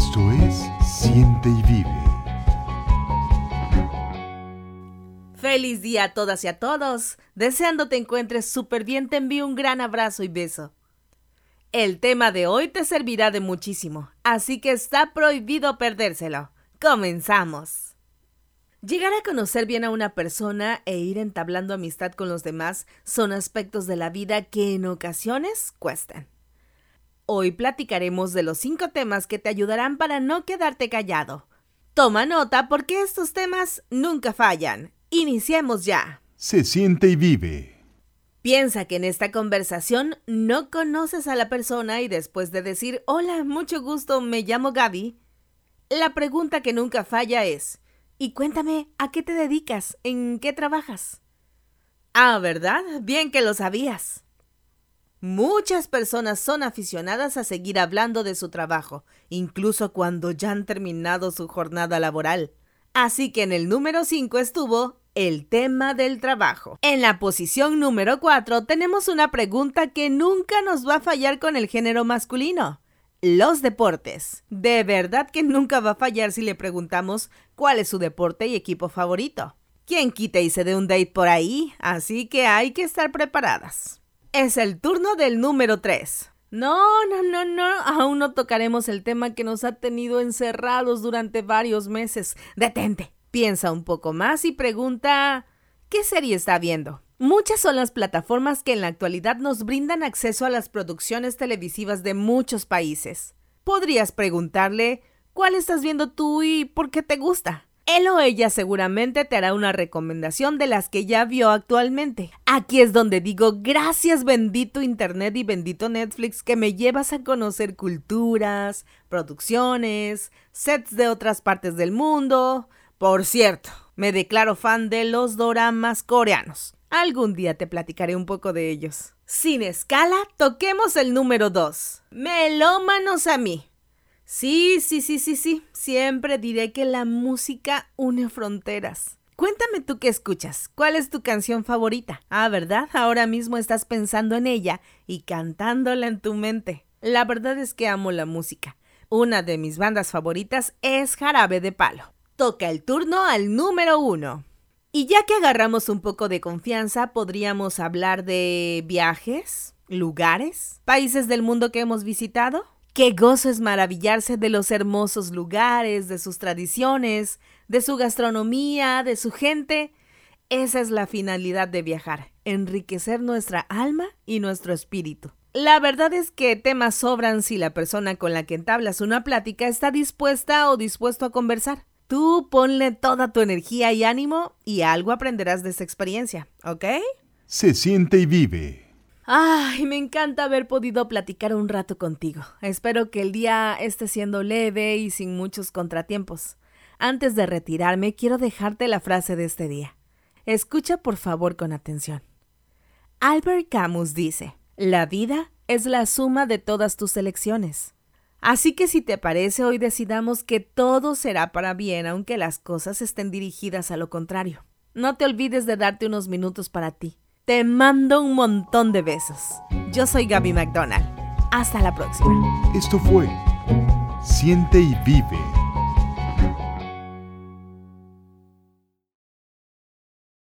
Esto es Siente y Vive. Feliz día a todas y a todos. Deseando te encuentres súper bien, te envío un gran abrazo y beso. El tema de hoy te servirá de muchísimo, así que está prohibido perdérselo. Comenzamos. Llegar a conocer bien a una persona e ir entablando amistad con los demás son aspectos de la vida que en ocasiones cuestan. Hoy platicaremos de los cinco temas que te ayudarán para no quedarte callado. Toma nota porque estos temas nunca fallan. Iniciemos ya. Se siente y vive. Piensa que en esta conversación no conoces a la persona y después de decir hola, mucho gusto, me llamo Gaby, la pregunta que nunca falla es y cuéntame, ¿a qué te dedicas? ¿En qué trabajas? Ah, ¿verdad? Bien que lo sabías. Muchas personas son aficionadas a seguir hablando de su trabajo, incluso cuando ya han terminado su jornada laboral. Así que en el número 5 estuvo el tema del trabajo. En la posición número 4 tenemos una pregunta que nunca nos va a fallar con el género masculino. Los deportes. De verdad que nunca va a fallar si le preguntamos cuál es su deporte y equipo favorito. ¿Quién quita y se dé un date por ahí? Así que hay que estar preparadas. Es el turno del número 3. No, no, no, no, aún no tocaremos el tema que nos ha tenido encerrados durante varios meses. Detente, piensa un poco más y pregunta, ¿qué serie está viendo? Muchas son las plataformas que en la actualidad nos brindan acceso a las producciones televisivas de muchos países. Podrías preguntarle, ¿cuál estás viendo tú y por qué te gusta? Él o ella seguramente te hará una recomendación de las que ya vio actualmente. Aquí es donde digo gracias bendito Internet y bendito Netflix que me llevas a conocer culturas, producciones, sets de otras partes del mundo. Por cierto, me declaro fan de los doramas coreanos. Algún día te platicaré un poco de ellos. Sin escala, toquemos el número 2. Melómanos a mí. Sí, sí, sí, sí, sí. Siempre diré que la música une fronteras. Cuéntame tú qué escuchas. ¿Cuál es tu canción favorita? Ah, ¿verdad? Ahora mismo estás pensando en ella y cantándola en tu mente. La verdad es que amo la música. Una de mis bandas favoritas es Jarabe de Palo. Toca el turno al número uno. Y ya que agarramos un poco de confianza, podríamos hablar de viajes, lugares, países del mundo que hemos visitado. Qué gozo es maravillarse de los hermosos lugares, de sus tradiciones, de su gastronomía, de su gente. Esa es la finalidad de viajar, enriquecer nuestra alma y nuestro espíritu. La verdad es que temas sobran si la persona con la que entablas una plática está dispuesta o dispuesto a conversar. Tú ponle toda tu energía y ánimo y algo aprenderás de esa experiencia, ¿ok? Se siente y vive. Ay, me encanta haber podido platicar un rato contigo. Espero que el día esté siendo leve y sin muchos contratiempos. Antes de retirarme, quiero dejarte la frase de este día. Escucha por favor con atención. Albert Camus dice, la vida es la suma de todas tus elecciones. Así que si te parece, hoy decidamos que todo será para bien, aunque las cosas estén dirigidas a lo contrario. No te olvides de darte unos minutos para ti te mando un montón de besos. Yo soy Gaby McDonald. Hasta la próxima. Esto fue Siente y Vive